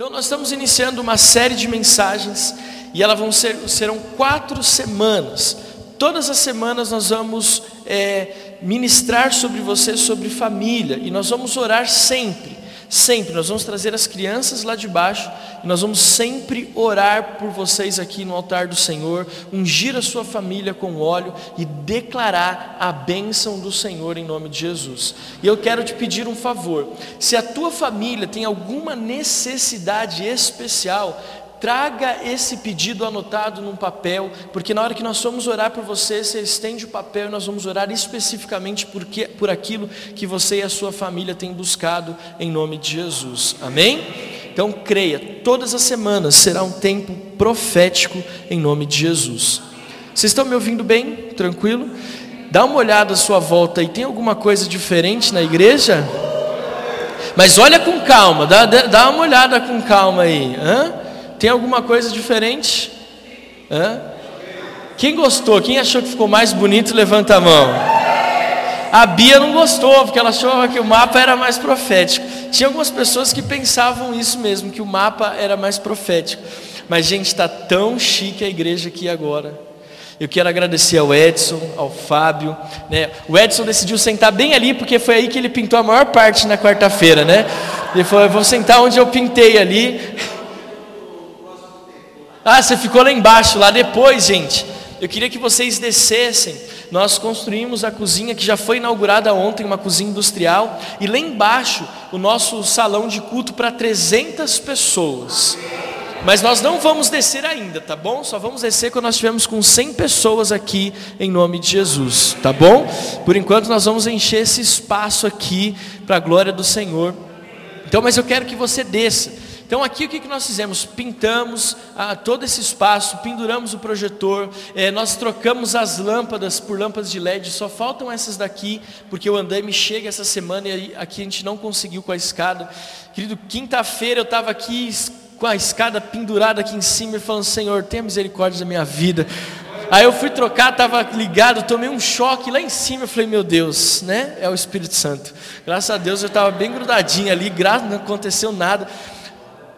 Então, nós estamos iniciando uma série de mensagens e elas vão ser, serão quatro semanas. Todas as semanas nós vamos é, ministrar sobre você, sobre família, e nós vamos orar sempre. Sempre, nós vamos trazer as crianças lá de baixo e nós vamos sempre orar por vocês aqui no altar do Senhor, ungir a sua família com óleo e declarar a bênção do Senhor em nome de Jesus. E eu quero te pedir um favor: se a tua família tem alguma necessidade especial, traga esse pedido anotado num papel, porque na hora que nós formos orar por você, você estende o papel e nós vamos orar especificamente por, que, por aquilo que você e a sua família têm buscado em nome de Jesus. Amém? Então creia, todas as semanas será um tempo profético em nome de Jesus. Vocês estão me ouvindo bem? Tranquilo? Dá uma olhada à sua volta e tem alguma coisa diferente na igreja? Mas olha com calma, dá, dá uma olhada com calma aí. Hã? Tem alguma coisa diferente? Hã? Quem gostou? Quem achou que ficou mais bonito, levanta a mão. A Bia não gostou, porque ela achou que o mapa era mais profético. Tinha algumas pessoas que pensavam isso mesmo, que o mapa era mais profético. Mas, gente, está tão chique a igreja aqui agora. Eu quero agradecer ao Edson, ao Fábio. Né? O Edson decidiu sentar bem ali, porque foi aí que ele pintou a maior parte na quarta-feira. Né? Ele falou: Eu vou sentar onde eu pintei ali. Ah, você ficou lá embaixo, lá depois, gente. Eu queria que vocês descessem. Nós construímos a cozinha que já foi inaugurada ontem, uma cozinha industrial, e lá embaixo o nosso salão de culto para 300 pessoas. Mas nós não vamos descer ainda, tá bom? Só vamos descer quando nós estivermos com 100 pessoas aqui em nome de Jesus, tá bom? Por enquanto nós vamos encher esse espaço aqui para a glória do Senhor. Então, mas eu quero que você desça. Então aqui o que nós fizemos? Pintamos ah, todo esse espaço, penduramos o projetor, eh, nós trocamos as lâmpadas por lâmpadas de LED, só faltam essas daqui, porque o andaime chega essa semana e aqui a gente não conseguiu com a escada. Querido, quinta-feira eu estava aqui com a escada pendurada aqui em cima e falando, Senhor, tenha misericórdia da minha vida. Aí eu fui trocar, estava ligado, tomei um choque lá em cima. Eu falei, meu Deus, né? É o Espírito Santo. Graças a Deus eu estava bem grudadinho ali, graças não aconteceu nada.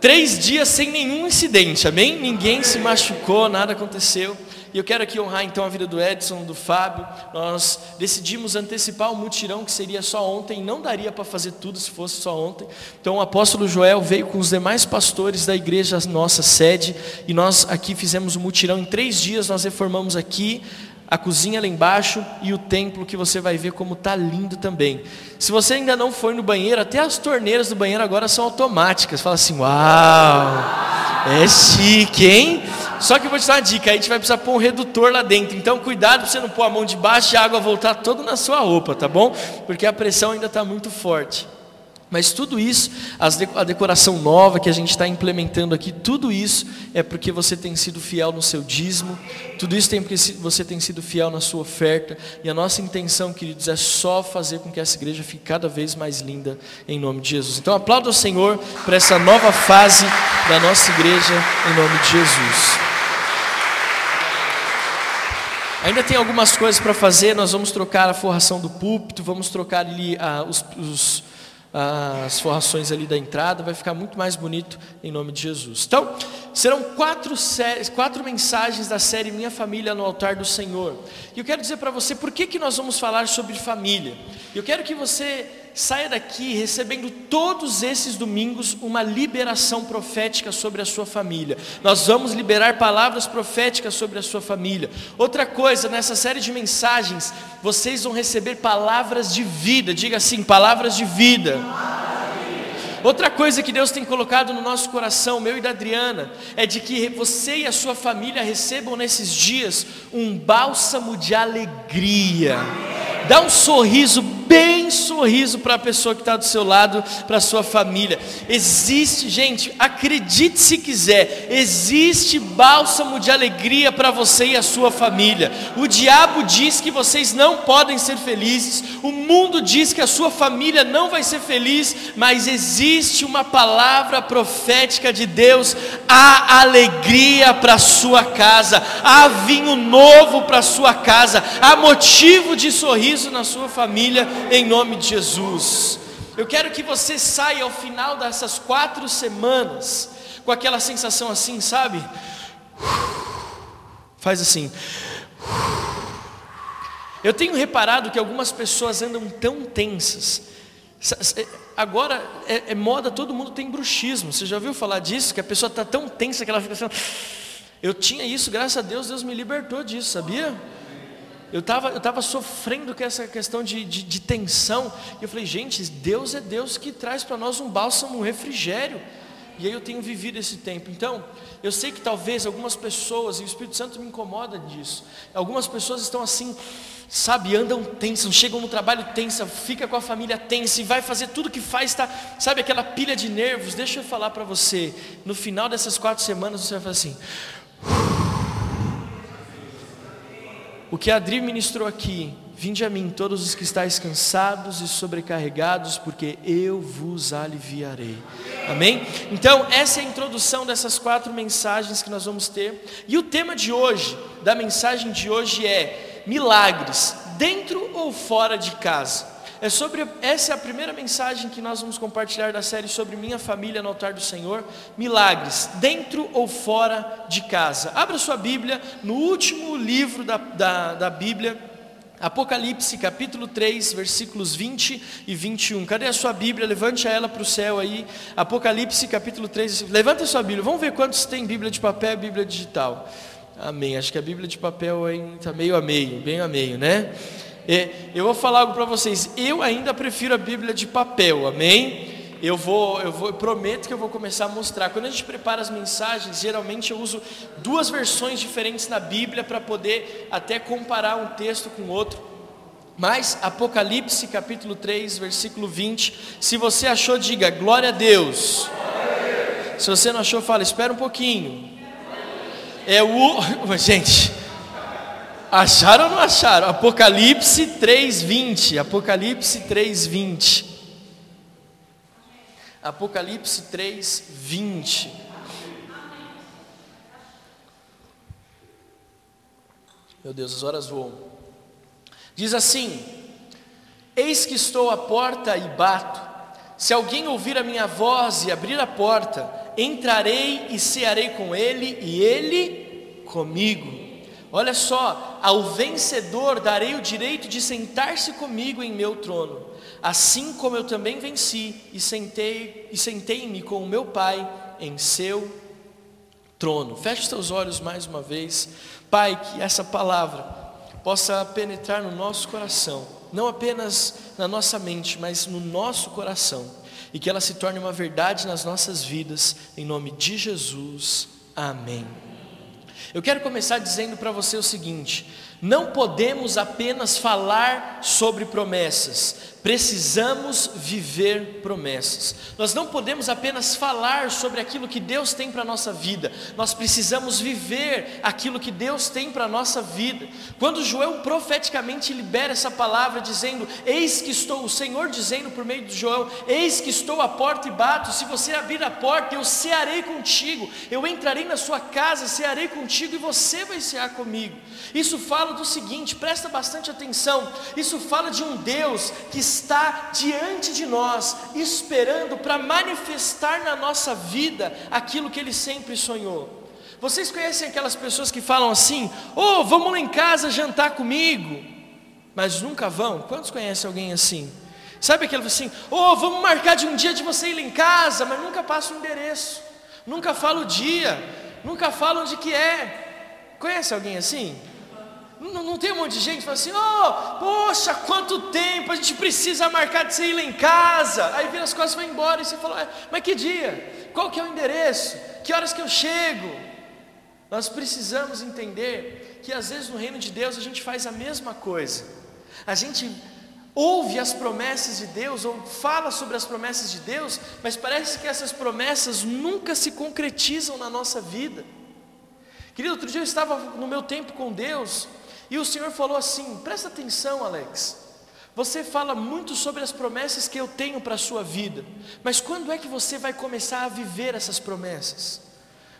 Três dias sem nenhum incidente, amém? Ninguém se machucou, nada aconteceu. E eu quero aqui honrar então a vida do Edson, do Fábio. Nós decidimos antecipar o mutirão que seria só ontem, não daria para fazer tudo se fosse só ontem. Então o apóstolo Joel veio com os demais pastores da igreja nossa sede e nós aqui fizemos o mutirão em três dias. Nós reformamos aqui a cozinha lá embaixo e o templo que você vai ver como tá lindo também. Se você ainda não foi no banheiro, até as torneiras do banheiro agora são automáticas. Fala assim: "Uau! É chique, hein?" Só que eu vou te dar uma dica, a gente vai precisar pôr um redutor lá dentro. Então cuidado para você não pôr a mão de baixo e a água voltar toda na sua roupa, tá bom? Porque a pressão ainda está muito forte. Mas tudo isso, a decoração nova que a gente está implementando aqui, tudo isso é porque você tem sido fiel no seu dízimo, tudo isso tem porque você tem sido fiel na sua oferta, e a nossa intenção, queridos, é só fazer com que essa igreja fique cada vez mais linda, em nome de Jesus. Então aplauda o Senhor por essa nova fase da nossa igreja, em nome de Jesus. Ainda tem algumas coisas para fazer, nós vamos trocar a forração do púlpito, vamos trocar ali ah, os, os as forrações ali da entrada, vai ficar muito mais bonito em nome de Jesus. Então, serão quatro, séries, quatro mensagens da série Minha Família no Altar do Senhor. E eu quero dizer para você por que, que nós vamos falar sobre família. Eu quero que você saia daqui recebendo todos esses domingos uma liberação profética sobre a sua família. Nós vamos liberar palavras proféticas sobre a sua família. Outra coisa, nessa série de mensagens, vocês vão receber palavras de vida. Diga assim: palavras de vida. Outra coisa que Deus tem colocado no nosso coração, meu e da Adriana, é de que você e a sua família recebam nesses dias um bálsamo de alegria. Dá um sorriso bem sorriso para a pessoa que está do seu lado, para a sua família. Existe, gente, acredite se quiser, existe bálsamo de alegria para você e a sua família. O diabo diz que vocês não podem ser felizes, o mundo diz que a sua família não vai ser feliz, mas existe uma palavra profética de Deus: há alegria para a sua casa, há vinho novo para a sua casa, há motivo de sorriso na sua família em nome de Jesus. Eu quero que você saia ao final dessas quatro semanas com aquela sensação assim, sabe? Faz assim. Eu tenho reparado que algumas pessoas andam tão tensas. Agora é, é, moda, todo mundo tem bruxismo. Você já ouviu falar disso? Que a pessoa está tão tensa que ela fica assim. Eu tinha isso, graças a Deus, Deus me libertou disso, sabia? Eu estava eu tava sofrendo com essa questão de, de, de tensão. E eu falei, gente, Deus é Deus que traz para nós um bálsamo, um refrigério. E aí eu tenho vivido esse tempo. Então, eu sei que talvez algumas pessoas, e o Espírito Santo me incomoda disso, algumas pessoas estão assim, sabe, andam tensas, chegam no trabalho tensa, fica com a família tensa e vai fazer tudo que faz, tá, sabe, aquela pilha de nervos. Deixa eu falar para você, no final dessas quatro semanas você vai falar assim. O que a Adri ministrou aqui Vinde a mim todos os que estáis cansados e sobrecarregados, porque eu vos aliviarei. Amém? Então, essa é a introdução dessas quatro mensagens que nós vamos ter. E o tema de hoje, da mensagem de hoje é milagres, dentro ou fora de casa. É sobre essa é a primeira mensagem que nós vamos compartilhar da série sobre minha família no altar do Senhor. Milagres, dentro ou fora de casa. Abra sua Bíblia no último livro da, da, da Bíblia Apocalipse capítulo 3, versículos 20 e 21. Cadê a sua Bíblia? Levante ela para o céu aí. Apocalipse capítulo 3. Levanta a sua Bíblia. Vamos ver quantos tem Bíblia de papel e Bíblia digital. Amém. Acho que a Bíblia de papel está meio a meio, bem a meio, né? É, eu vou falar algo para vocês. Eu ainda prefiro a Bíblia de papel, amém? eu vou, eu vou, eu prometo que eu vou começar a mostrar. Quando a gente prepara as mensagens, geralmente eu uso duas versões diferentes na Bíblia para poder até comparar um texto com outro. Mas Apocalipse capítulo 3, versículo 20, se você achou, diga glória a Deus. Se você não achou, fala, espera um pouquinho. É o, gente, acharam ou não acharam? Apocalipse 3:20, Apocalipse 3:20. Apocalipse 3, 20. Meu Deus, as horas voam. Diz assim: Eis que estou à porta e bato. Se alguém ouvir a minha voz e abrir a porta, entrarei e cearei com ele e ele comigo. Olha só, ao vencedor darei o direito de sentar-se comigo em meu trono assim como eu também venci e sentei e sentei-me com o meu Pai em seu trono. Feche seus olhos mais uma vez. Pai, que essa palavra possa penetrar no nosso coração, não apenas na nossa mente, mas no nosso coração, e que ela se torne uma verdade nas nossas vidas, em nome de Jesus. Amém. Eu quero começar dizendo para você o seguinte: não podemos apenas falar sobre promessas, Precisamos viver promessas. Nós não podemos apenas falar sobre aquilo que Deus tem para a nossa vida, nós precisamos viver aquilo que Deus tem para a nossa vida. Quando Joel profeticamente libera essa palavra, dizendo: Eis que estou, o Senhor dizendo por meio de Joel: Eis que estou à porta e bato, se você abrir a porta, eu cearei contigo, eu entrarei na sua casa, cearei contigo e você vai cear comigo. Isso fala do seguinte, presta bastante atenção, isso fala de um Deus que está diante de nós, esperando para manifestar na nossa vida aquilo que Ele sempre sonhou. Vocês conhecem aquelas pessoas que falam assim: Oh, vamos lá em casa jantar comigo, mas nunca vão? Quantos conhecem alguém assim? Sabe aquele assim: Oh, vamos marcar de um dia de você ir lá em casa, mas nunca passa o endereço, nunca fala o dia, nunca fala onde que é. Conhece alguém assim? Não, não, tem um monte de gente que fala assim: oh, poxa, quanto tempo a gente precisa marcar de você ir lá em casa. Aí vira as costas e vai embora. E você fala: mas que dia? Qual que é o endereço? Que horas que eu chego? Nós precisamos entender que às vezes no reino de Deus a gente faz a mesma coisa. A gente ouve as promessas de Deus ou fala sobre as promessas de Deus, mas parece que essas promessas nunca se concretizam na nossa vida. Querido, outro dia eu estava no meu tempo com Deus e o Senhor falou assim: presta atenção, Alex. Você fala muito sobre as promessas que eu tenho para a sua vida, mas quando é que você vai começar a viver essas promessas?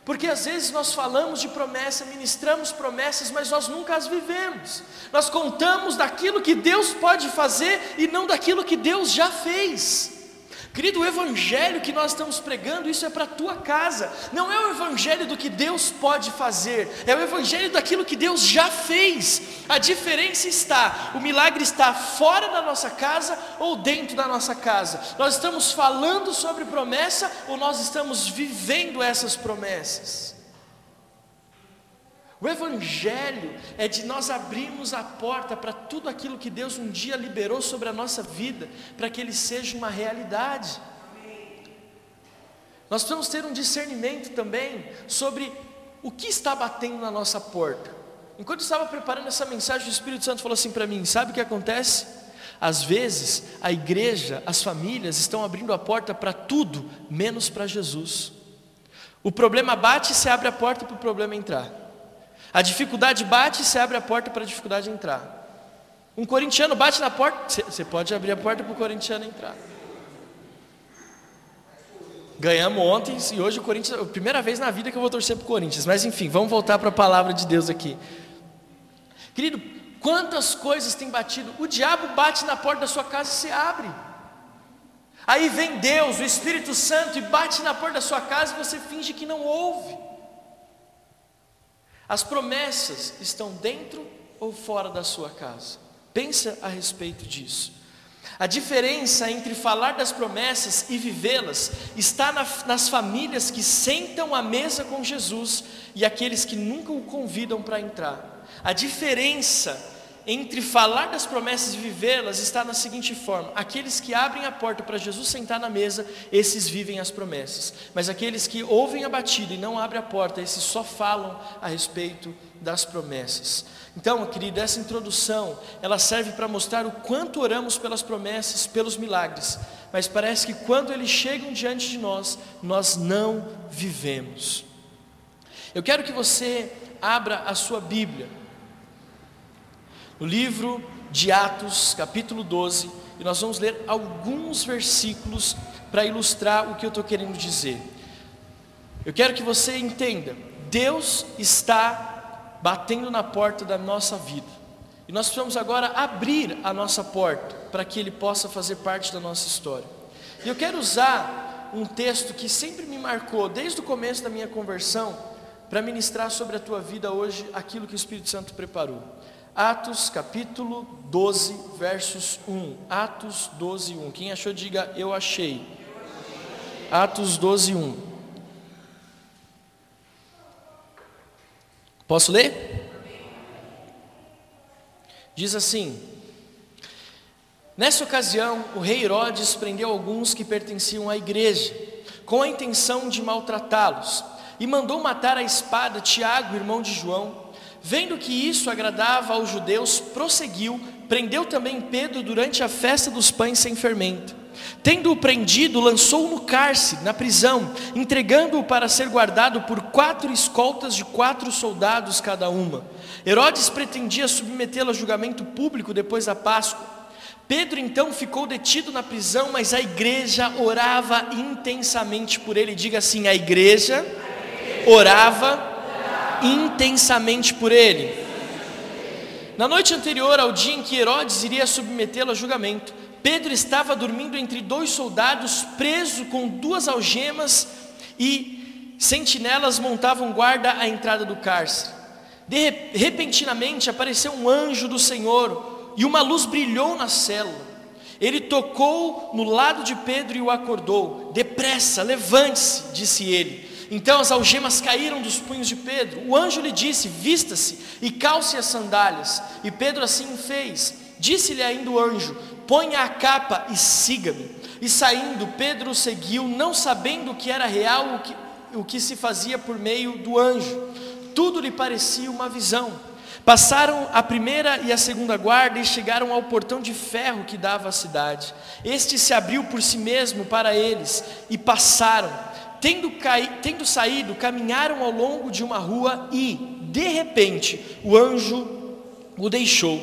Porque às vezes nós falamos de promessa, ministramos promessas, mas nós nunca as vivemos. Nós contamos daquilo que Deus pode fazer e não daquilo que Deus já fez. Querido, o evangelho que nós estamos pregando, isso é para a tua casa. Não é o evangelho do que Deus pode fazer, é o evangelho daquilo que Deus já fez. A diferença está, o milagre está fora da nossa casa ou dentro da nossa casa. Nós estamos falando sobre promessa ou nós estamos vivendo essas promessas? O Evangelho é de nós abrirmos a porta para tudo aquilo que Deus um dia liberou sobre a nossa vida, para que ele seja uma realidade. Nós precisamos ter um discernimento também sobre o que está batendo na nossa porta. Enquanto eu estava preparando essa mensagem, o Espírito Santo falou assim para mim: sabe o que acontece? Às vezes, a igreja, as famílias estão abrindo a porta para tudo, menos para Jesus. O problema bate e se abre a porta para o problema entrar. A dificuldade bate e você abre a porta para a dificuldade entrar. Um corintiano bate na porta, você pode abrir a porta para o corintiano entrar. Ganhamos ontem e hoje o Corinthians, a primeira vez na vida que eu vou torcer para o Corinthians. Mas enfim, vamos voltar para a palavra de Deus aqui. Querido, quantas coisas tem batido? O diabo bate na porta da sua casa e você abre. Aí vem Deus, o Espírito Santo, e bate na porta da sua casa e você finge que não ouve. As promessas estão dentro ou fora da sua casa? Pensa a respeito disso. A diferença entre falar das promessas e vivê-las está na, nas famílias que sentam à mesa com Jesus e aqueles que nunca o convidam para entrar. A diferença entre falar das promessas e vivê-las está na seguinte forma: aqueles que abrem a porta para Jesus sentar na mesa, esses vivem as promessas, mas aqueles que ouvem a batida e não abrem a porta, esses só falam a respeito das promessas. Então, querido, essa introdução, ela serve para mostrar o quanto oramos pelas promessas, pelos milagres, mas parece que quando eles chegam diante de nós, nós não vivemos. Eu quero que você abra a sua Bíblia no livro de Atos, capítulo 12, e nós vamos ler alguns versículos para ilustrar o que eu estou querendo dizer. Eu quero que você entenda: Deus está batendo na porta da nossa vida, e nós precisamos agora abrir a nossa porta para que Ele possa fazer parte da nossa história. E eu quero usar um texto que sempre me marcou, desde o começo da minha conversão, para ministrar sobre a tua vida hoje aquilo que o Espírito Santo preparou. Atos capítulo 12, versos 1. Atos 12, 1. Quem achou, diga eu achei. Atos 12, 1. Posso ler? Diz assim: Nessa ocasião, o rei Herodes prendeu alguns que pertenciam à igreja, com a intenção de maltratá-los, e mandou matar a espada Tiago, irmão de João Vendo que isso agradava aos judeus, prosseguiu, prendeu também Pedro durante a festa dos pães sem fermento. Tendo-o prendido, lançou-o no cárcere, na prisão, entregando-o para ser guardado por quatro escoltas de quatro soldados cada uma. Herodes pretendia submetê-lo a julgamento público depois da Páscoa. Pedro então ficou detido na prisão, mas a igreja orava intensamente por ele. Diga assim: a igreja orava intensamente por ele. Na noite anterior ao dia em que Herodes iria submetê-lo a julgamento, Pedro estava dormindo entre dois soldados, preso com duas algemas, e sentinelas montavam guarda à entrada do cárcere. De repentinamente apareceu um anjo do Senhor, e uma luz brilhou na célula. Ele tocou no lado de Pedro e o acordou. Depressa, levante-se, disse ele. Então as algemas caíram dos punhos de Pedro. O anjo lhe disse: Vista-se e calce as sandálias. E Pedro assim fez. Disse-lhe ainda o anjo: Ponha a capa e siga-me. E saindo, Pedro o seguiu, não sabendo que era real o que, o que se fazia por meio do anjo. Tudo lhe parecia uma visão. Passaram a primeira e a segunda guarda e chegaram ao portão de ferro que dava à cidade. Este se abriu por si mesmo para eles e passaram. Tendo, tendo saído, caminharam ao longo de uma rua e, de repente, o anjo o deixou.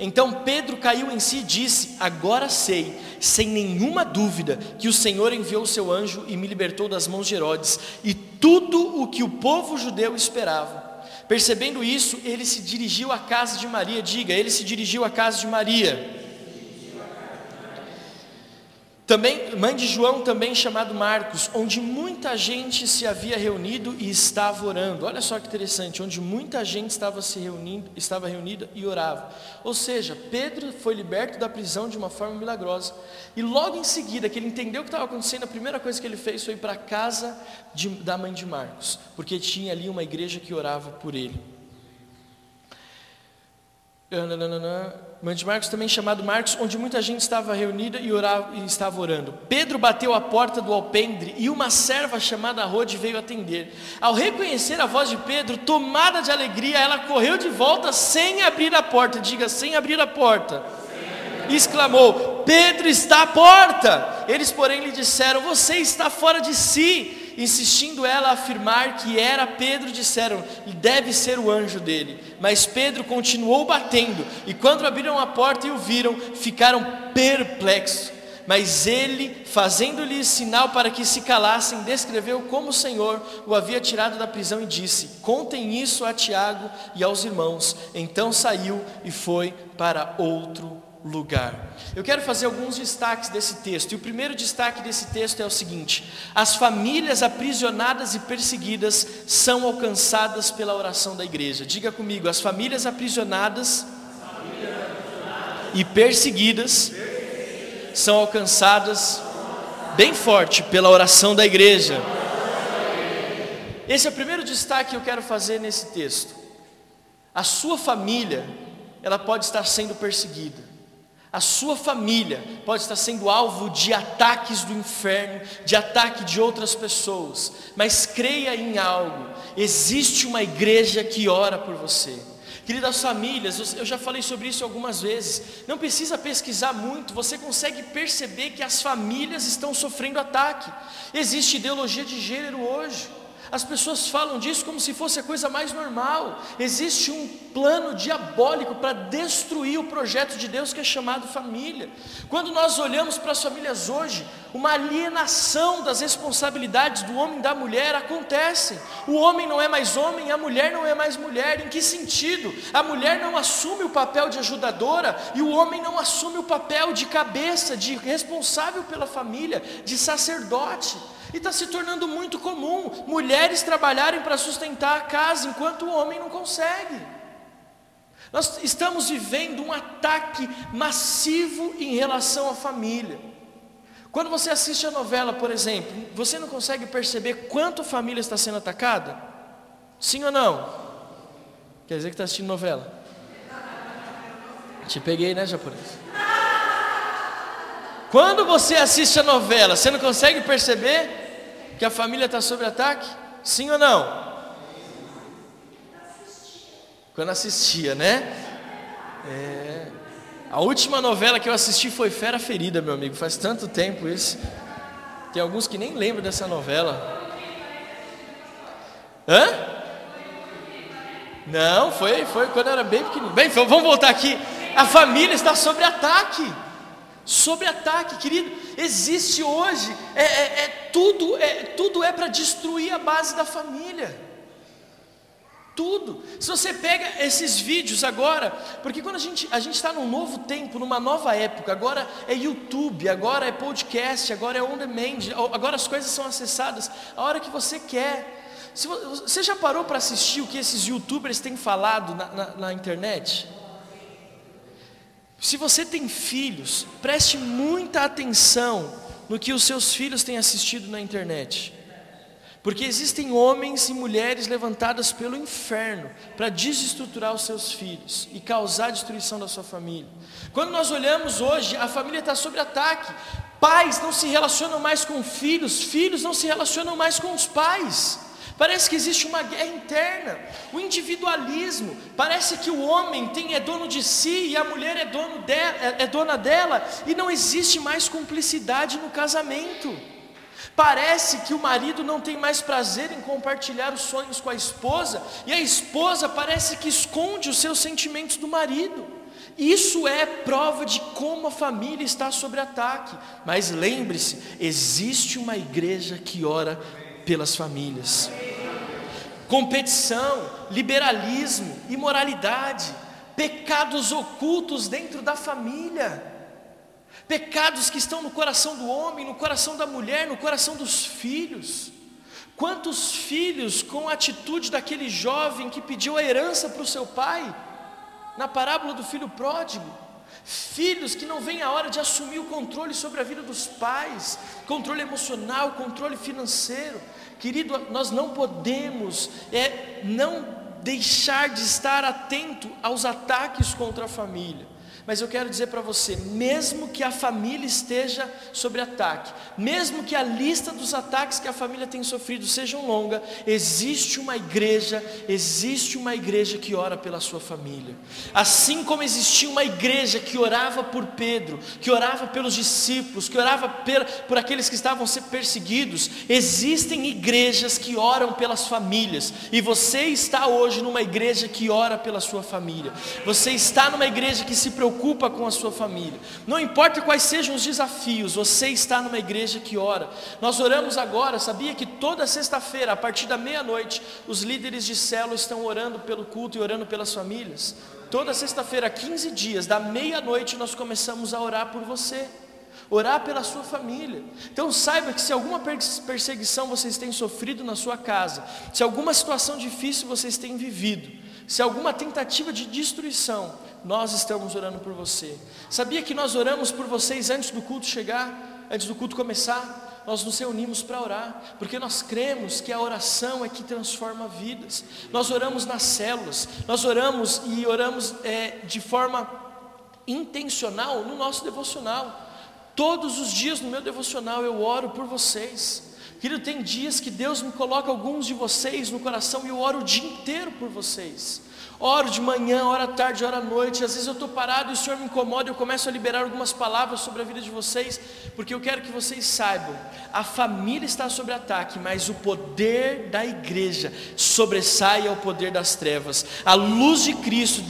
Então Pedro caiu em si e disse: Agora sei, sem nenhuma dúvida, que o Senhor enviou o seu anjo e me libertou das mãos de Herodes e tudo o que o povo judeu esperava. Percebendo isso, ele se dirigiu à casa de Maria. Diga, ele se dirigiu à casa de Maria. Também, mãe de João, também chamado Marcos, onde muita gente se havia reunido e estava orando. Olha só que interessante, onde muita gente estava se reunindo, estava reunida e orava. Ou seja, Pedro foi liberto da prisão de uma forma milagrosa. E logo em seguida, que ele entendeu o que estava acontecendo, a primeira coisa que ele fez foi ir para a casa de, da mãe de Marcos, porque tinha ali uma igreja que orava por ele. Mãe de Marcos, também chamado Marcos, onde muita gente estava reunida e, orava, e estava orando. Pedro bateu a porta do alpendre e uma serva chamada Rode veio atender. Ao reconhecer a voz de Pedro, tomada de alegria, ela correu de volta sem abrir a porta. Diga, sem abrir a porta. E exclamou: Pedro está à porta. Eles, porém, lhe disseram: Você está fora de si. Insistindo ela a afirmar que era Pedro, disseram: deve ser o anjo dele. Mas Pedro continuou batendo, e quando abriram a porta e o viram, ficaram perplexos. Mas ele, fazendo-lhes sinal para que se calassem, descreveu como o Senhor o havia tirado da prisão e disse: Contem isso a Tiago e aos irmãos. Então saiu e foi para outro lugar. Eu quero fazer alguns destaques desse texto. E o primeiro destaque desse texto é o seguinte: as famílias aprisionadas e perseguidas são alcançadas pela oração da igreja. Diga comigo, as famílias aprisionadas, e perseguidas são alcançadas bem forte pela oração da igreja. Esse é o primeiro destaque que eu quero fazer nesse texto. A sua família, ela pode estar sendo perseguida a sua família pode estar sendo alvo de ataques do inferno, de ataque de outras pessoas, mas creia em algo: existe uma igreja que ora por você. Queridas famílias, eu já falei sobre isso algumas vezes. Não precisa pesquisar muito, você consegue perceber que as famílias estão sofrendo ataque. Existe ideologia de gênero hoje. As pessoas falam disso como se fosse a coisa mais normal. Existe um plano diabólico para destruir o projeto de Deus que é chamado família. Quando nós olhamos para as famílias hoje, uma alienação das responsabilidades do homem e da mulher acontece. O homem não é mais homem, a mulher não é mais mulher. Em que sentido? A mulher não assume o papel de ajudadora e o homem não assume o papel de cabeça, de responsável pela família, de sacerdote. E está se tornando muito comum mulheres trabalharem para sustentar a casa enquanto o homem não consegue. Nós estamos vivendo um ataque massivo em relação à família. Quando você assiste a novela, por exemplo, você não consegue perceber quanto a família está sendo atacada? Sim ou não? Quer dizer que está assistindo novela? Te peguei, né, japonês? Quando você assiste a novela, você não consegue perceber que a família está sob ataque? Sim ou não? Quando assistia, né? É. A última novela que eu assisti foi Fera Ferida, meu amigo. Faz tanto tempo isso. Tem alguns que nem lembram dessa novela. Hã? Não, foi, foi quando eu era bem pequenininho. Bem, vamos voltar aqui. A família está sob ataque sobre ataque, querido. Existe hoje, é, é, é tudo é tudo é para destruir a base da família. Tudo. Se você pega esses vídeos agora, porque quando a gente a está num novo tempo, numa nova época, agora é YouTube, agora é podcast, agora é on demand, agora as coisas são acessadas a hora que você quer. Você já parou para assistir o que esses YouTubers têm falado na, na, na internet? Se você tem filhos, preste muita atenção no que os seus filhos têm assistido na internet. Porque existem homens e mulheres levantadas pelo inferno para desestruturar os seus filhos e causar a destruição da sua família. Quando nós olhamos hoje, a família está sob ataque. Pais não se relacionam mais com filhos, filhos não se relacionam mais com os pais. Parece que existe uma guerra interna, o individualismo. Parece que o homem tem, é dono de si e a mulher é, dono de, é, é dona dela, e não existe mais cumplicidade no casamento. Parece que o marido não tem mais prazer em compartilhar os sonhos com a esposa, e a esposa parece que esconde os seus sentimentos do marido. Isso é prova de como a família está sob ataque. Mas lembre-se: existe uma igreja que ora pelas famílias. Competição, liberalismo, imoralidade, pecados ocultos dentro da família. pecados que estão no coração do homem, no coração da mulher, no coração dos filhos. Quantos filhos com a atitude daquele jovem que pediu a herança para o seu pai, na parábola do filho pródigo? Filhos que não vêm a hora de assumir o controle sobre a vida dos pais, controle emocional, controle financeiro. Querido, nós não podemos é, não deixar de estar atento aos ataques contra a família. Mas eu quero dizer para você, mesmo que a família esteja sob ataque, mesmo que a lista dos ataques que a família tem sofrido seja longa, existe uma igreja, existe uma igreja que ora pela sua família. Assim como existia uma igreja que orava por Pedro, que orava pelos discípulos, que orava por, por aqueles que estavam sendo perseguidos, existem igrejas que oram pelas famílias. E você está hoje numa igreja que ora pela sua família. Você está numa igreja que se preocupa preocupa com a sua família. Não importa quais sejam os desafios, você está numa igreja que ora. Nós oramos agora, sabia que toda sexta-feira, a partir da meia-noite, os líderes de célula estão orando pelo culto e orando pelas famílias? Toda sexta-feira, 15 dias, da meia-noite, nós começamos a orar por você orar pela sua família. Então saiba que se alguma perseguição vocês têm sofrido na sua casa, se alguma situação difícil vocês têm vivido, se alguma tentativa de destruição, nós estamos orando por você. Sabia que nós oramos por vocês antes do culto chegar, antes do culto começar? Nós nos reunimos para orar, porque nós cremos que a oração é que transforma vidas. Nós oramos nas células, nós oramos e oramos é, de forma intencional no nosso devocional. Todos os dias no meu devocional eu oro por vocês. Querido, tem dias que Deus me coloca alguns de vocês no coração e eu oro o dia inteiro por vocês. Oro de manhã, oro à tarde, oro à noite. Às vezes eu estou parado e o Senhor me incomoda. Eu começo a liberar algumas palavras sobre a vida de vocês, porque eu quero que vocês saibam: a família está sob ataque, mas o poder da igreja sobressai ao poder das trevas. A luz de Cristo,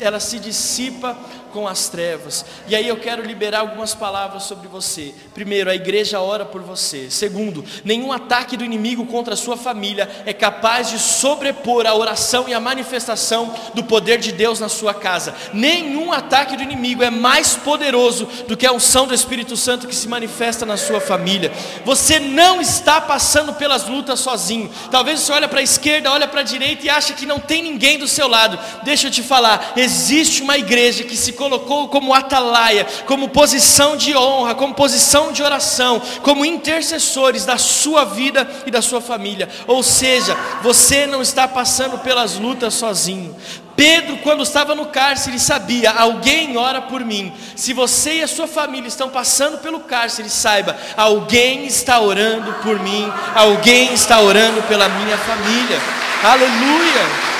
ela se dissipa com as trevas. E aí eu quero liberar algumas palavras sobre você. Primeiro, a igreja ora por você. Segundo, nenhum ataque do inimigo contra a sua família é capaz de sobrepor a oração e a manifestação do poder de Deus na sua casa. Nenhum ataque do inimigo é mais poderoso do que a unção do Espírito Santo que se manifesta na sua família. Você não está passando pelas lutas sozinho. Talvez você olhe para a esquerda, olha para a direita e acha que não tem ninguém do seu lado. Deixa eu te falar, existe uma igreja que se colocou como atalaia, como posição de honra, como posição de oração, como intercessores da sua vida e da sua família. Ou seja, você não está passando pelas lutas sozinho. Pedro, quando estava no cárcere, sabia: alguém ora por mim. Se você e a sua família estão passando pelo cárcere, saiba: alguém está orando por mim, alguém está orando pela minha família. Aleluia.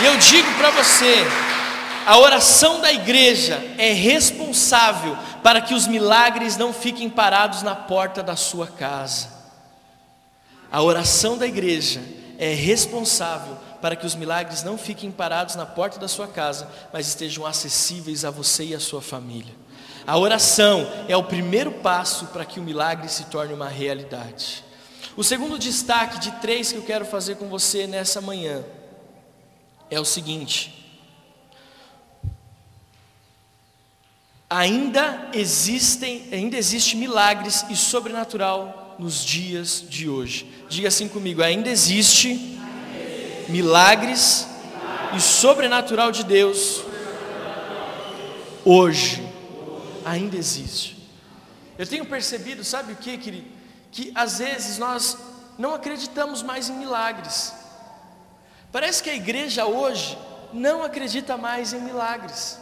E eu digo para você, a oração da igreja é responsável para que os milagres não fiquem parados na porta da sua casa. A oração da igreja é responsável para que os milagres não fiquem parados na porta da sua casa, mas estejam acessíveis a você e a sua família. A oração é o primeiro passo para que o milagre se torne uma realidade. O segundo destaque de três que eu quero fazer com você nessa manhã é o seguinte: ainda existem, ainda existe milagres e sobrenatural nos dias de hoje. Diga assim comigo, ainda existe milagres e sobrenatural de Deus hoje. Ainda existe. Eu tenho percebido, sabe o que, querido? Que às vezes nós não acreditamos mais em milagres. Parece que a igreja hoje não acredita mais em milagres,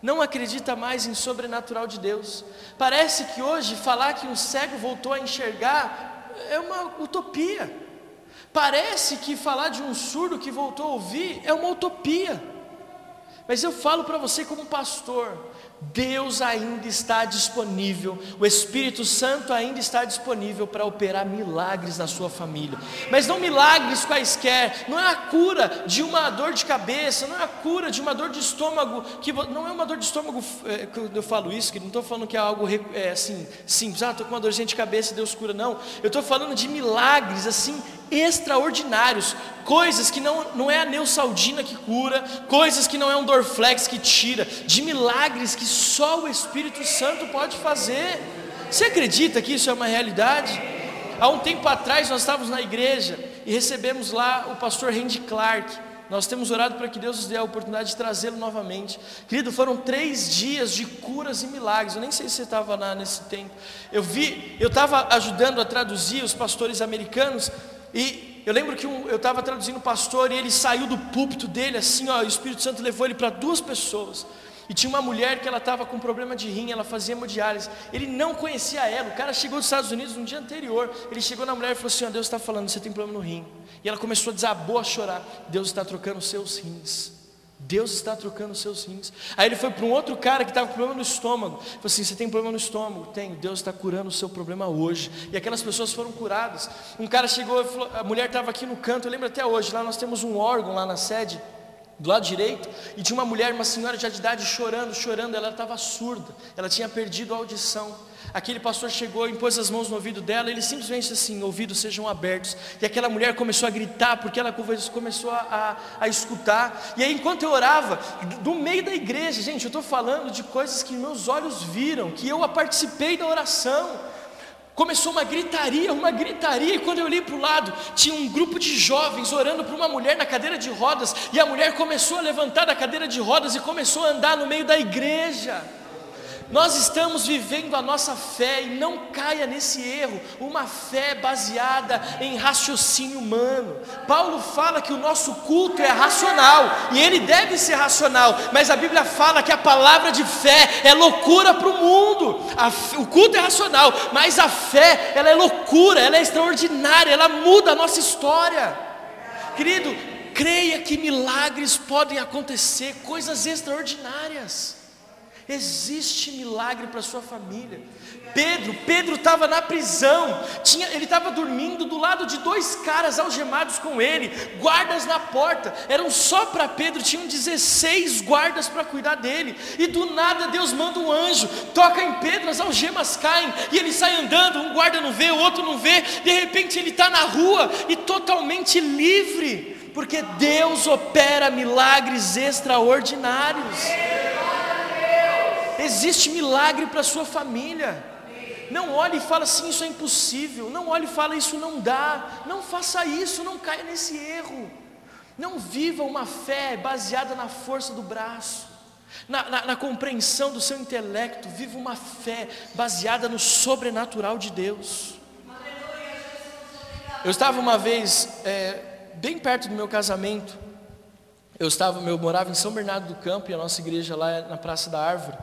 não acredita mais em sobrenatural de Deus. Parece que hoje falar que um cego voltou a enxergar é uma utopia. Parece que falar de um surdo que voltou a ouvir é uma utopia. Mas eu falo para você como pastor, Deus ainda está disponível, o Espírito Santo ainda está disponível para operar milagres na sua família, mas não milagres quaisquer, não é a cura de uma dor de cabeça, não é a cura de uma dor de estômago, que não é uma dor de estômago, é, quando eu falo isso, que não estou falando que é algo é, assim, simples, ah, estou com uma dorzinha de cabeça e Deus cura, não, eu estou falando de milagres assim extraordinários, coisas que não, não é a Neusaldina que cura, coisas que não é um Dorflex que tira, de milagres que só o Espírito Santo pode fazer. Você acredita que isso é uma realidade? Há um tempo atrás nós estávamos na igreja e recebemos lá o pastor Randy Clark. Nós temos orado para que Deus nos dê a oportunidade de trazê-lo novamente. Querido, foram três dias de curas e milagres. Eu nem sei se você estava lá nesse tempo. Eu vi, eu estava ajudando a traduzir os pastores americanos e eu lembro que um, eu estava traduzindo o pastor e ele saiu do púlpito dele assim, ó, o Espírito Santo levou ele para duas pessoas. E tinha uma mulher que ela estava com problema de rim, ela fazia hemodiálise. Ele não conhecia ela. O cara chegou dos Estados Unidos no dia anterior. Ele chegou na mulher e falou assim: oh, Deus está falando, você tem problema no rim. E ela começou a desabou a chorar. Deus está trocando seus rins. Deus está trocando os seus rins. Aí ele foi para um outro cara que estava com problema no estômago. Falou assim: Você tem problema no estômago? Tenho. Deus está curando o seu problema hoje. E aquelas pessoas foram curadas. Um cara chegou, falou, a mulher estava aqui no canto. Eu lembro até hoje. Lá nós temos um órgão lá na sede do lado direito, e tinha uma mulher, uma senhora já de idade chorando, chorando, ela estava surda, ela tinha perdido a audição. Aquele pastor chegou, impôs as mãos no ouvido dela, ele simplesmente assim, ouvidos sejam abertos. E aquela mulher começou a gritar, porque ela começou a, a, a escutar. E aí, enquanto eu orava, do meio da igreja, gente, eu estou falando de coisas que meus olhos viram, que eu participei da oração. Começou uma gritaria, uma gritaria, e quando eu olhei para o lado, tinha um grupo de jovens orando para uma mulher na cadeira de rodas, e a mulher começou a levantar da cadeira de rodas e começou a andar no meio da igreja. Nós estamos vivendo a nossa fé e não caia nesse erro, uma fé baseada em raciocínio humano. Paulo fala que o nosso culto é racional e ele deve ser racional, mas a Bíblia fala que a palavra de fé é loucura para o mundo. o culto é racional, mas a fé, ela é loucura, ela é extraordinária, ela muda a nossa história. Querido, creia que milagres podem acontecer, coisas extraordinárias. Existe milagre para sua família. Pedro, Pedro estava na prisão, tinha, ele estava dormindo do lado de dois caras algemados com ele, guardas na porta, eram só para Pedro, tinham 16 guardas para cuidar dele, e do nada Deus manda um anjo, toca em Pedro, as algemas caem, e ele sai andando, um guarda não vê, o outro não vê, de repente ele está na rua e totalmente livre, porque Deus opera milagres extraordinários. Existe milagre para a sua família. Não olhe e fala assim, isso é impossível. Não olhe e fala, isso não dá. Não faça isso, não caia nesse erro. Não viva uma fé baseada na força do braço, na, na, na compreensão do seu intelecto. Viva uma fé baseada no sobrenatural de Deus. Eu estava uma vez, é, bem perto do meu casamento, eu estava, eu morava em São Bernardo do Campo e a nossa igreja lá é na Praça da Árvore.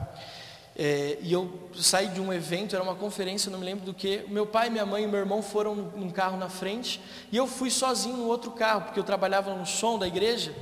É, e eu saí de um evento, era uma conferência, não me lembro do que. Meu pai, minha mãe e meu irmão foram num carro na frente e eu fui sozinho no outro carro, porque eu trabalhava no som da igreja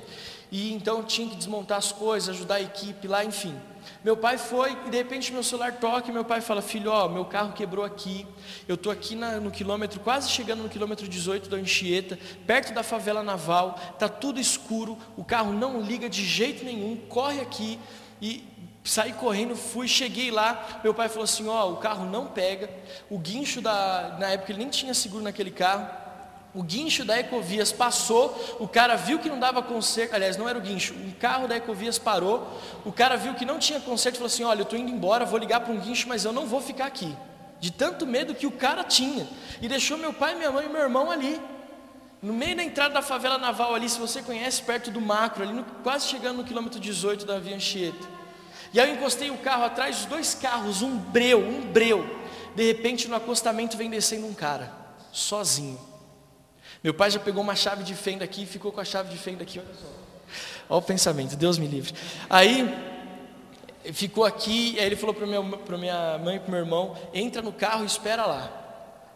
e então eu tinha que desmontar as coisas, ajudar a equipe lá, enfim. Meu pai foi e de repente meu celular toca e meu pai fala: Filho, ó, meu carro quebrou aqui. Eu estou aqui na, no quilômetro, quase chegando no quilômetro 18 da Anchieta, perto da favela naval. Tá tudo escuro, o carro não liga de jeito nenhum. Corre aqui e saí correndo, fui, cheguei lá. Meu pai falou assim: Ó, o carro não pega. O guincho da, na época ele nem tinha seguro naquele carro. O guincho da Ecovias passou, o cara viu que não dava conserto, aliás, não era o guincho, um carro da Ecovias parou, o cara viu que não tinha conserto e falou assim: Olha, eu estou indo embora, vou ligar para um guincho, mas eu não vou ficar aqui. De tanto medo que o cara tinha. E deixou meu pai, minha mãe e meu irmão ali. No meio da entrada da favela naval ali, se você conhece, perto do macro, ali no, quase chegando no quilômetro 18 da Via Anchieta. E aí eu encostei o carro atrás dos dois carros, um breu, um breu. De repente no acostamento vem descendo um cara, sozinho. Meu pai já pegou uma chave de fenda aqui e ficou com a chave de fenda aqui, olha só. Olha o pensamento, Deus me livre. Aí ficou aqui, aí ele falou para minha mãe e para meu irmão: entra no carro e espera lá.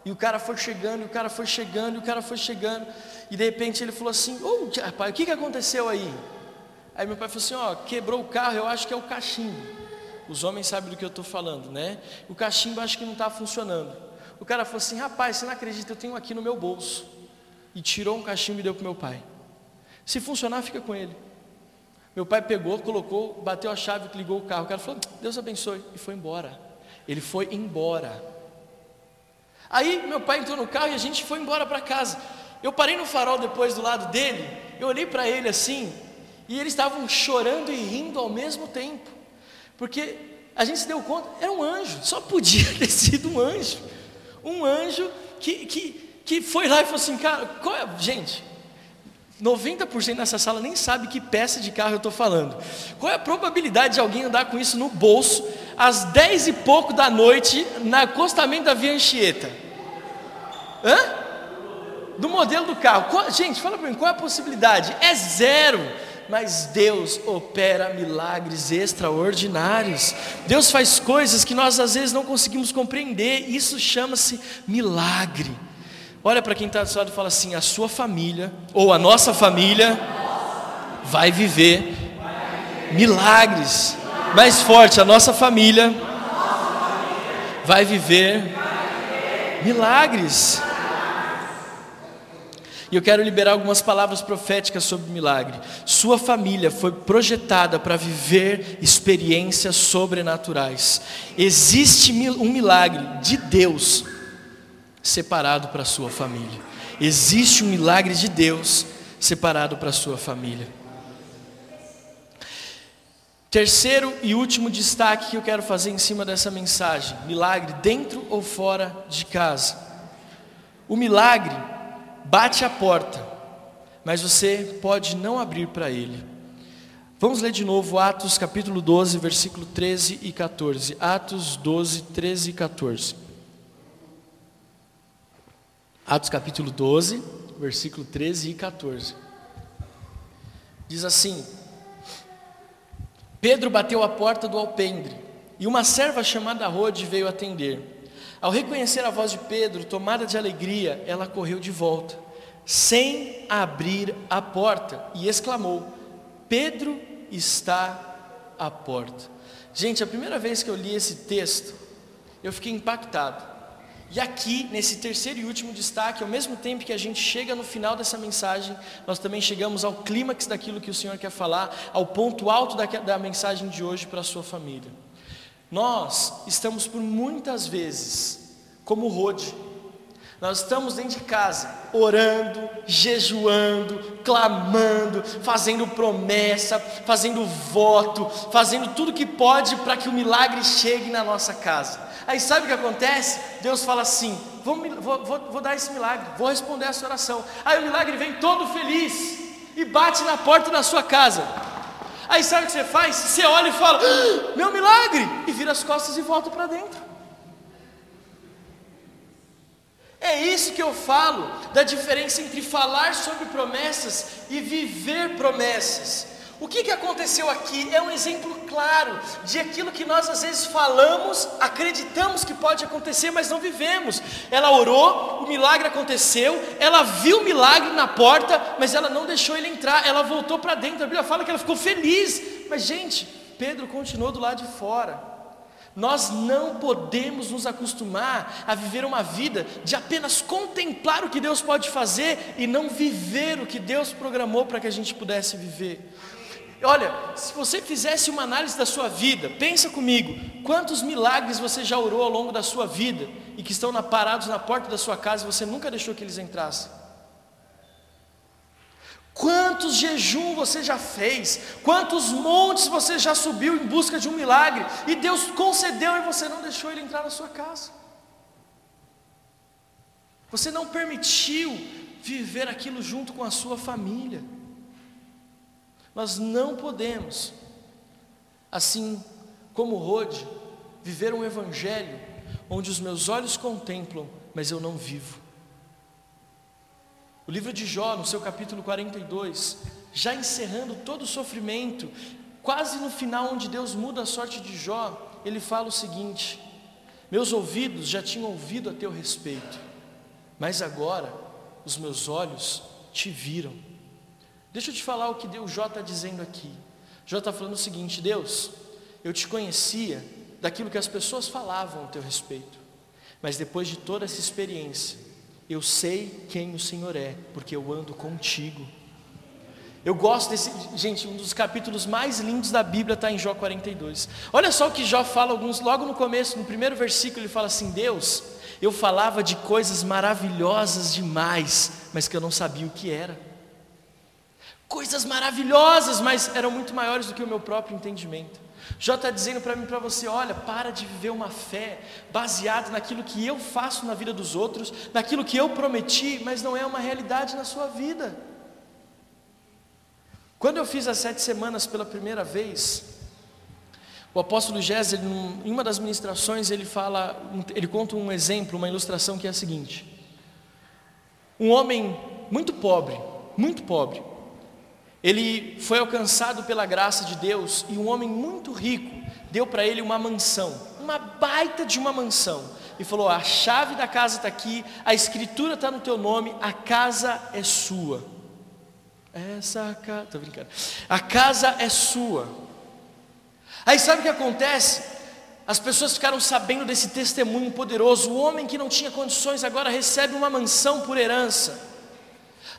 E o cara foi chegando, e o cara foi chegando, e o cara foi chegando. E de repente ele falou assim: Ô oh, pai, o que, que aconteceu aí? Aí meu pai falou assim: Ó, quebrou o carro, eu acho que é o cachimbo. Os homens sabem do que eu estou falando, né? O cachimbo acho que não está funcionando. O cara falou assim: Rapaz, você não acredita, eu tenho aqui no meu bolso e tirou um cachimbo e deu para meu pai. Se funcionar, fica com ele. Meu pai pegou, colocou, bateu a chave, ligou o carro. O cara falou: Deus abençoe, e foi embora. Ele foi embora. Aí meu pai entrou no carro e a gente foi embora para casa. Eu parei no farol depois do lado dele, eu olhei para ele assim, e eles estavam chorando e rindo ao mesmo tempo, porque a gente se deu conta, era um anjo, só podia ter sido um anjo, um anjo que, que, que foi lá e falou assim, cara, qual é, gente, 90% nessa sala nem sabe que peça de carro eu estou falando. Qual é a probabilidade de alguém andar com isso no bolso às 10 e pouco da noite no acostamento da Via Anchieta? Hã? Do modelo do carro. Qual, gente, fala para mim, qual é a possibilidade? É zero. Mas Deus opera milagres extraordinários. Deus faz coisas que nós às vezes não conseguimos compreender. Isso chama-se milagre. Olha para quem está do seu lado e fala assim: a sua família, ou a nossa família, vai viver milagres. Mais forte, a nossa família vai viver milagres. E eu quero liberar algumas palavras proféticas sobre milagre. Sua família foi projetada para viver experiências sobrenaturais. Existe um milagre de Deus separado para a sua família. Existe um milagre de Deus separado para a sua família. Terceiro e último destaque que eu quero fazer em cima dessa mensagem: milagre dentro ou fora de casa. O milagre bate a porta, mas você pode não abrir para ele. Vamos ler de novo Atos capítulo 12, versículo 13 e 14. Atos 12, 13 e 14. Atos capítulo 12, versículo 13 e 14. Diz assim: Pedro bateu a porta do alpendre, e uma serva chamada Rode veio atender. Ao reconhecer a voz de Pedro, tomada de alegria, ela correu de volta, sem abrir a porta, e exclamou: Pedro está à porta. Gente, a primeira vez que eu li esse texto, eu fiquei impactado. E aqui, nesse terceiro e último destaque, ao mesmo tempo que a gente chega no final dessa mensagem, nós também chegamos ao clímax daquilo que o Senhor quer falar, ao ponto alto da, da mensagem de hoje para a sua família. Nós estamos por muitas vezes, como Rode, nós estamos dentro de casa, orando, jejuando, clamando, fazendo promessa, fazendo voto, fazendo tudo que pode para que o milagre chegue na nossa casa. Aí sabe o que acontece? Deus fala assim: vou, vou, vou, dar esse milagre, vou responder essa oração. Aí o milagre vem todo feliz e bate na porta da sua casa. Aí sabe o que você faz? Você olha e fala: ah, meu milagre! E vira as costas e volta para dentro. É isso que eu falo da diferença entre falar sobre promessas e viver promessas. O que, que aconteceu aqui é um exemplo claro de aquilo que nós às vezes falamos, acreditamos que pode acontecer, mas não vivemos. Ela orou, o milagre aconteceu, ela viu o milagre na porta, mas ela não deixou ele entrar, ela voltou para dentro. A Bíblia fala que ela ficou feliz, mas gente, Pedro continuou do lado de fora. Nós não podemos nos acostumar a viver uma vida de apenas contemplar o que Deus pode fazer e não viver o que Deus programou para que a gente pudesse viver. Olha, se você fizesse uma análise da sua vida, pensa comigo, quantos milagres você já orou ao longo da sua vida e que estão parados na porta da sua casa e você nunca deixou que eles entrassem? Quantos jejum você já fez? Quantos montes você já subiu em busca de um milagre e Deus concedeu e você não deixou ele entrar na sua casa? Você não permitiu viver aquilo junto com a sua família. Nós não podemos, assim como Rode, viver um evangelho onde os meus olhos contemplam, mas eu não vivo. O livro de Jó, no seu capítulo 42, já encerrando todo o sofrimento, quase no final onde Deus muda a sorte de Jó, ele fala o seguinte: Meus ouvidos já tinham ouvido a teu respeito, mas agora os meus olhos te viram. Deixa eu te falar o que Deus Jó está dizendo aqui. Jó está falando o seguinte: Deus, eu te conhecia daquilo que as pessoas falavam a teu respeito, mas depois de toda essa experiência, eu sei quem o Senhor é, porque eu ando contigo. Eu gosto desse, gente, um dos capítulos mais lindos da Bíblia está em Jó 42. Olha só o que Jó fala alguns logo no começo, no primeiro versículo ele fala assim: Deus, eu falava de coisas maravilhosas demais, mas que eu não sabia o que era. Coisas maravilhosas, mas eram muito maiores do que o meu próprio entendimento. Jó está dizendo para mim para você: olha, para de viver uma fé baseada naquilo que eu faço na vida dos outros, naquilo que eu prometi, mas não é uma realidade na sua vida. Quando eu fiz as sete semanas pela primeira vez, o apóstolo Géser, em uma das ministrações, ele fala, ele conta um exemplo, uma ilustração que é a seguinte: um homem muito pobre, muito pobre, ele foi alcançado pela graça de Deus e um homem muito rico deu para ele uma mansão, uma baita de uma mansão, e falou: a chave da casa está aqui, a escritura está no teu nome, a casa é sua. Essa casa, estou brincando. A casa é sua. Aí sabe o que acontece? As pessoas ficaram sabendo desse testemunho poderoso. O homem que não tinha condições agora recebe uma mansão por herança.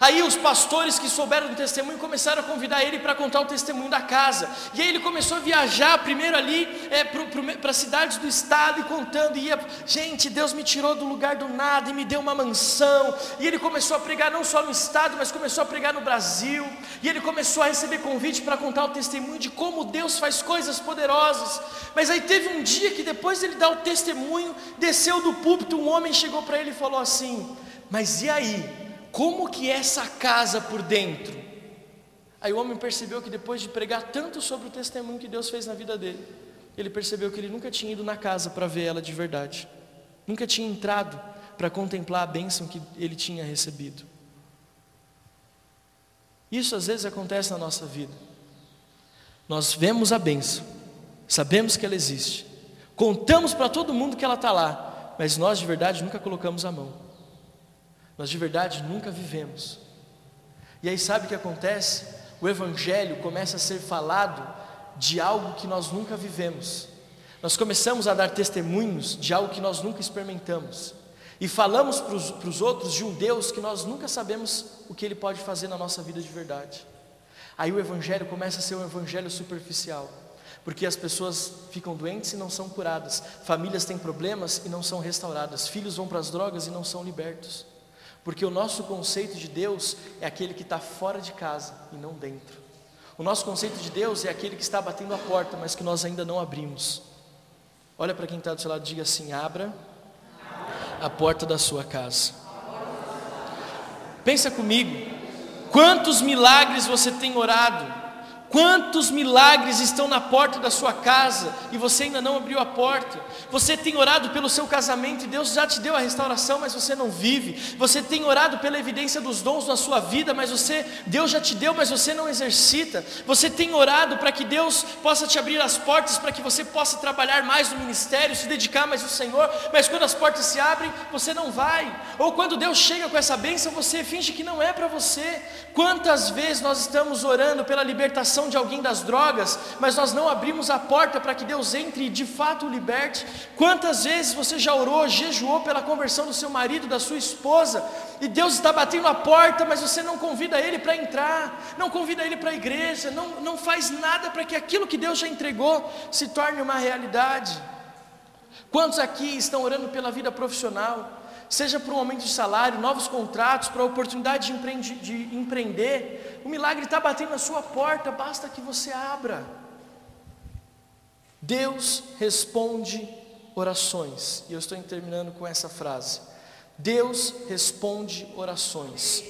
Aí os pastores que souberam do testemunho começaram a convidar ele para contar o testemunho da casa. E aí ele começou a viajar primeiro ali é, para cidades do estado e contando. E ia, gente, Deus me tirou do lugar do nada e me deu uma mansão. E ele começou a pregar não só no estado, mas começou a pregar no Brasil. E ele começou a receber convite para contar o testemunho de como Deus faz coisas poderosas. Mas aí teve um dia que depois ele dar o testemunho, desceu do púlpito, um homem chegou para ele e falou assim: Mas e aí? Como que é essa casa por dentro? Aí o homem percebeu que depois de pregar tanto sobre o testemunho que Deus fez na vida dele, ele percebeu que ele nunca tinha ido na casa para ver ela de verdade, nunca tinha entrado para contemplar a bênção que ele tinha recebido. Isso às vezes acontece na nossa vida. Nós vemos a bênção, sabemos que ela existe, contamos para todo mundo que ela está lá, mas nós de verdade nunca colocamos a mão nós de verdade nunca vivemos. E aí sabe o que acontece? O Evangelho começa a ser falado de algo que nós nunca vivemos. Nós começamos a dar testemunhos de algo que nós nunca experimentamos. E falamos para os outros de um Deus que nós nunca sabemos o que Ele pode fazer na nossa vida de verdade. Aí o Evangelho começa a ser um Evangelho superficial, porque as pessoas ficam doentes e não são curadas, famílias têm problemas e não são restauradas, filhos vão para as drogas e não são libertos. Porque o nosso conceito de Deus é aquele que está fora de casa e não dentro. O nosso conceito de Deus é aquele que está batendo a porta, mas que nós ainda não abrimos. Olha para quem está do seu lado e diga assim: abra a porta da sua casa. Pensa comigo, quantos milagres você tem orado Quantos milagres estão na porta da sua casa e você ainda não abriu a porta? Você tem orado pelo seu casamento e Deus já te deu a restauração, mas você não vive. Você tem orado pela evidência dos dons na sua vida, mas você Deus já te deu, mas você não exercita. Você tem orado para que Deus possa te abrir as portas para que você possa trabalhar mais no ministério, se dedicar mais ao Senhor, mas quando as portas se abrem, você não vai. Ou quando Deus chega com essa bênção, você finge que não é para você. Quantas vezes nós estamos orando pela libertação de alguém das drogas, mas nós não abrimos a porta para que Deus entre e de fato o liberte. Quantas vezes você já orou, jejuou pela conversão do seu marido, da sua esposa, e Deus está batendo a porta, mas você não convida ele para entrar, não convida ele para a igreja, não, não faz nada para que aquilo que Deus já entregou se torne uma realidade. Quantos aqui estão orando pela vida profissional? Seja para um aumento de salário, novos contratos, para a oportunidade de, de empreender, o milagre está batendo na sua porta, basta que você abra. Deus responde orações, e eu estou terminando com essa frase: Deus responde orações,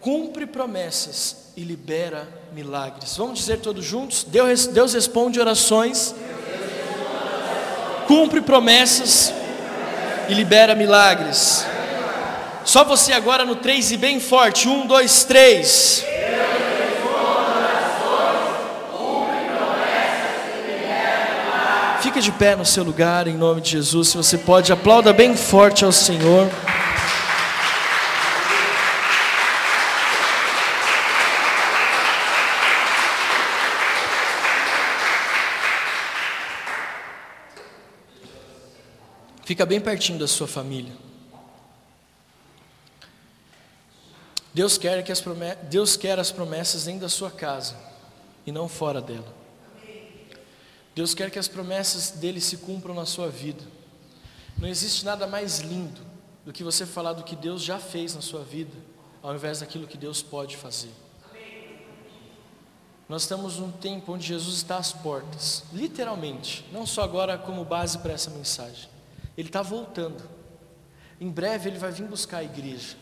cumpre promessas e libera milagres. Vamos dizer todos juntos? Deus, Deus responde orações, cumpre promessas e libera milagres. Só você agora no 3 e bem forte. 1, 2, 3. Fica de pé no seu lugar em nome de Jesus. Se você pode, aplauda bem forte ao Senhor. Fica bem pertinho da sua família. Deus quer, que as promessas, Deus quer as promessas dentro da sua casa e não fora dela. Deus quer que as promessas dele se cumpram na sua vida. Não existe nada mais lindo do que você falar do que Deus já fez na sua vida ao invés daquilo que Deus pode fazer. Nós estamos num tempo onde Jesus está às portas, literalmente, não só agora como base para essa mensagem. Ele está voltando. Em breve ele vai vir buscar a igreja.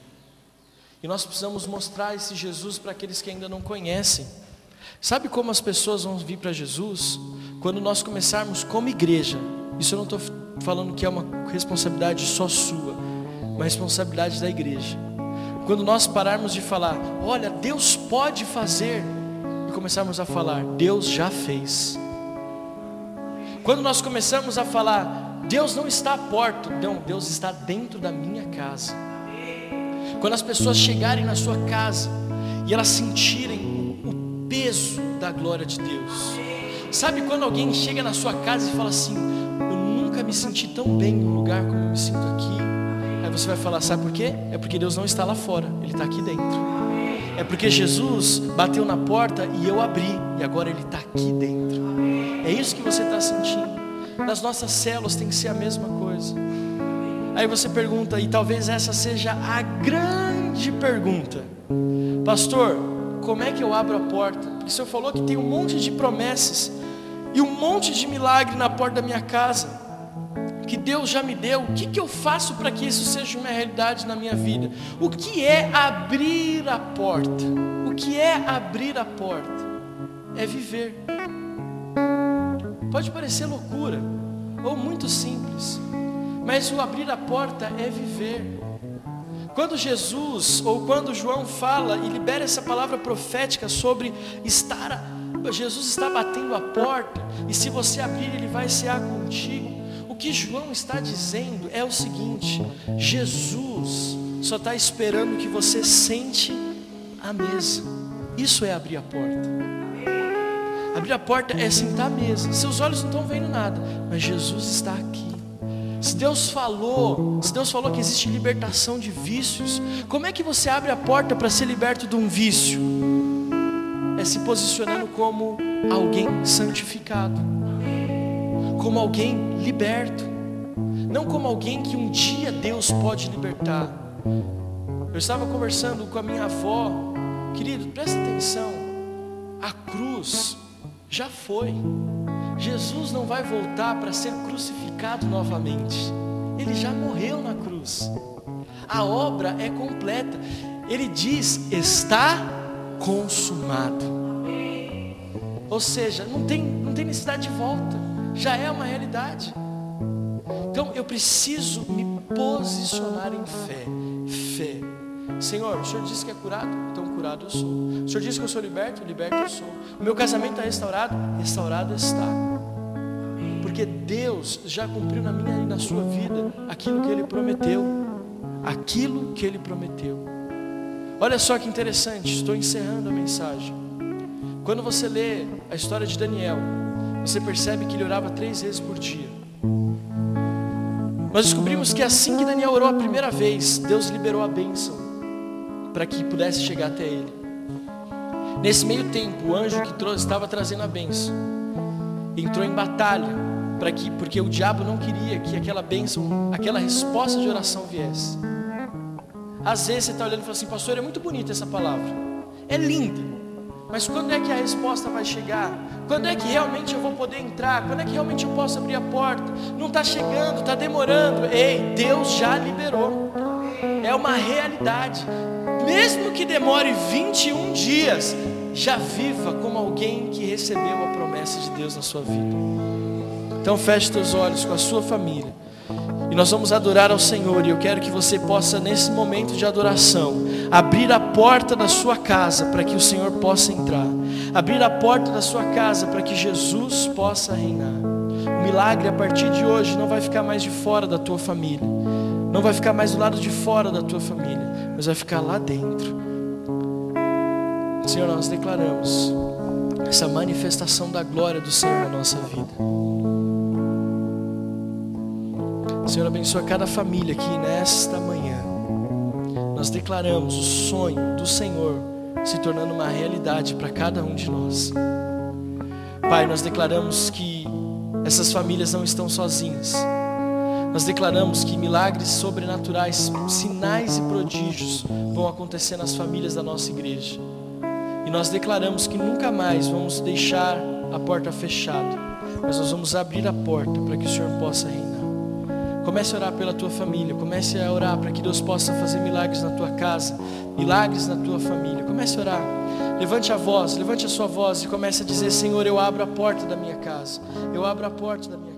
E nós precisamos mostrar esse Jesus para aqueles que ainda não conhecem. Sabe como as pessoas vão vir para Jesus? Quando nós começarmos como igreja. Isso eu não estou falando que é uma responsabilidade só sua, uma responsabilidade da igreja. Quando nós pararmos de falar, olha, Deus pode fazer, e começarmos a falar, Deus já fez. Quando nós começamos a falar, Deus não está à porta, não, Deus está dentro da minha casa. Quando as pessoas chegarem na sua casa e elas sentirem o peso da glória de Deus. Sabe quando alguém chega na sua casa e fala assim: Eu nunca me senti tão bem num lugar como eu me sinto aqui. Aí você vai falar: Sabe por quê? É porque Deus não está lá fora, Ele está aqui dentro. É porque Jesus bateu na porta e eu abri, e agora Ele está aqui dentro. É isso que você está sentindo. Nas nossas células tem que ser a mesma coisa. Aí você pergunta, e talvez essa seja a grande pergunta: Pastor, como é que eu abro a porta? Porque o Senhor falou que tem um monte de promessas e um monte de milagre na porta da minha casa, que Deus já me deu. O que, que eu faço para que isso seja uma realidade na minha vida? O que é abrir a porta? O que é abrir a porta? É viver. Pode parecer loucura ou muito simples. Mas o abrir a porta é viver. Quando Jesus, ou quando João fala e libera essa palavra profética sobre estar, Jesus está batendo a porta, e se você abrir, ele vai cear contigo. O que João está dizendo é o seguinte: Jesus só está esperando que você sente a mesa. Isso é abrir a porta. Abrir a porta é sentar à mesa. Seus olhos não estão vendo nada, mas Jesus está aqui. Se Deus falou, se Deus falou que existe libertação de vícios, como é que você abre a porta para ser liberto de um vício? É se posicionando como alguém santificado, como alguém liberto, não como alguém que um dia Deus pode libertar. Eu estava conversando com a minha avó, querido, presta atenção, a cruz já foi. Jesus não vai voltar para ser crucificado novamente. Ele já morreu na cruz. A obra é completa. Ele diz: está consumado. Ou seja, não tem, não tem necessidade de volta. Já é uma realidade. Então eu preciso me posicionar em fé. Fé. Senhor, o Senhor disse que é curado, então curado eu sou. O Senhor disse que eu sou liberto, liberto eu sou. O meu casamento está restaurado, restaurado está. Porque Deus já cumpriu na minha e na sua vida aquilo que Ele prometeu. Aquilo que Ele prometeu. Olha só que interessante, estou encerrando a mensagem. Quando você lê a história de Daniel, você percebe que ele orava três vezes por dia. Nós descobrimos que assim que Daniel orou a primeira vez, Deus liberou a bênção para que pudesse chegar até ele. Nesse meio tempo, o anjo que estava trazendo a bênção entrou em batalha para que, porque o diabo não queria que aquela bênção, aquela resposta de oração viesse. Às vezes você está olhando e fala assim, pastor, é muito bonita essa palavra, é linda, mas quando é que a resposta vai chegar? Quando é que realmente eu vou poder entrar? Quando é que realmente eu posso abrir a porta? Não está chegando, está demorando. Ei, Deus já liberou. É uma realidade. Mesmo que demore 21 dias, já viva como alguém que recebeu a promessa de Deus na sua vida. Então feche seus olhos com a sua família. E nós vamos adorar ao Senhor. E eu quero que você possa, nesse momento de adoração, abrir a porta da sua casa para que o Senhor possa entrar. Abrir a porta da sua casa para que Jesus possa reinar. O milagre a partir de hoje não vai ficar mais de fora da tua família. Não vai ficar mais do lado de fora da tua família, mas vai ficar lá dentro. Senhor, nós declaramos essa manifestação da glória do Senhor na nossa vida. Senhor, abençoa cada família aqui nesta manhã. Nós declaramos o sonho do Senhor se tornando uma realidade para cada um de nós. Pai, nós declaramos que essas famílias não estão sozinhas. Nós declaramos que milagres sobrenaturais, sinais e prodígios vão acontecer nas famílias da nossa igreja. E nós declaramos que nunca mais vamos deixar a porta fechada, mas nós vamos abrir a porta para que o Senhor possa reinar. Comece a orar pela tua família, comece a orar para que Deus possa fazer milagres na tua casa, milagres na tua família. Comece a orar. Levante a voz, levante a sua voz e comece a dizer: Senhor, eu abro a porta da minha casa, eu abro a porta da minha.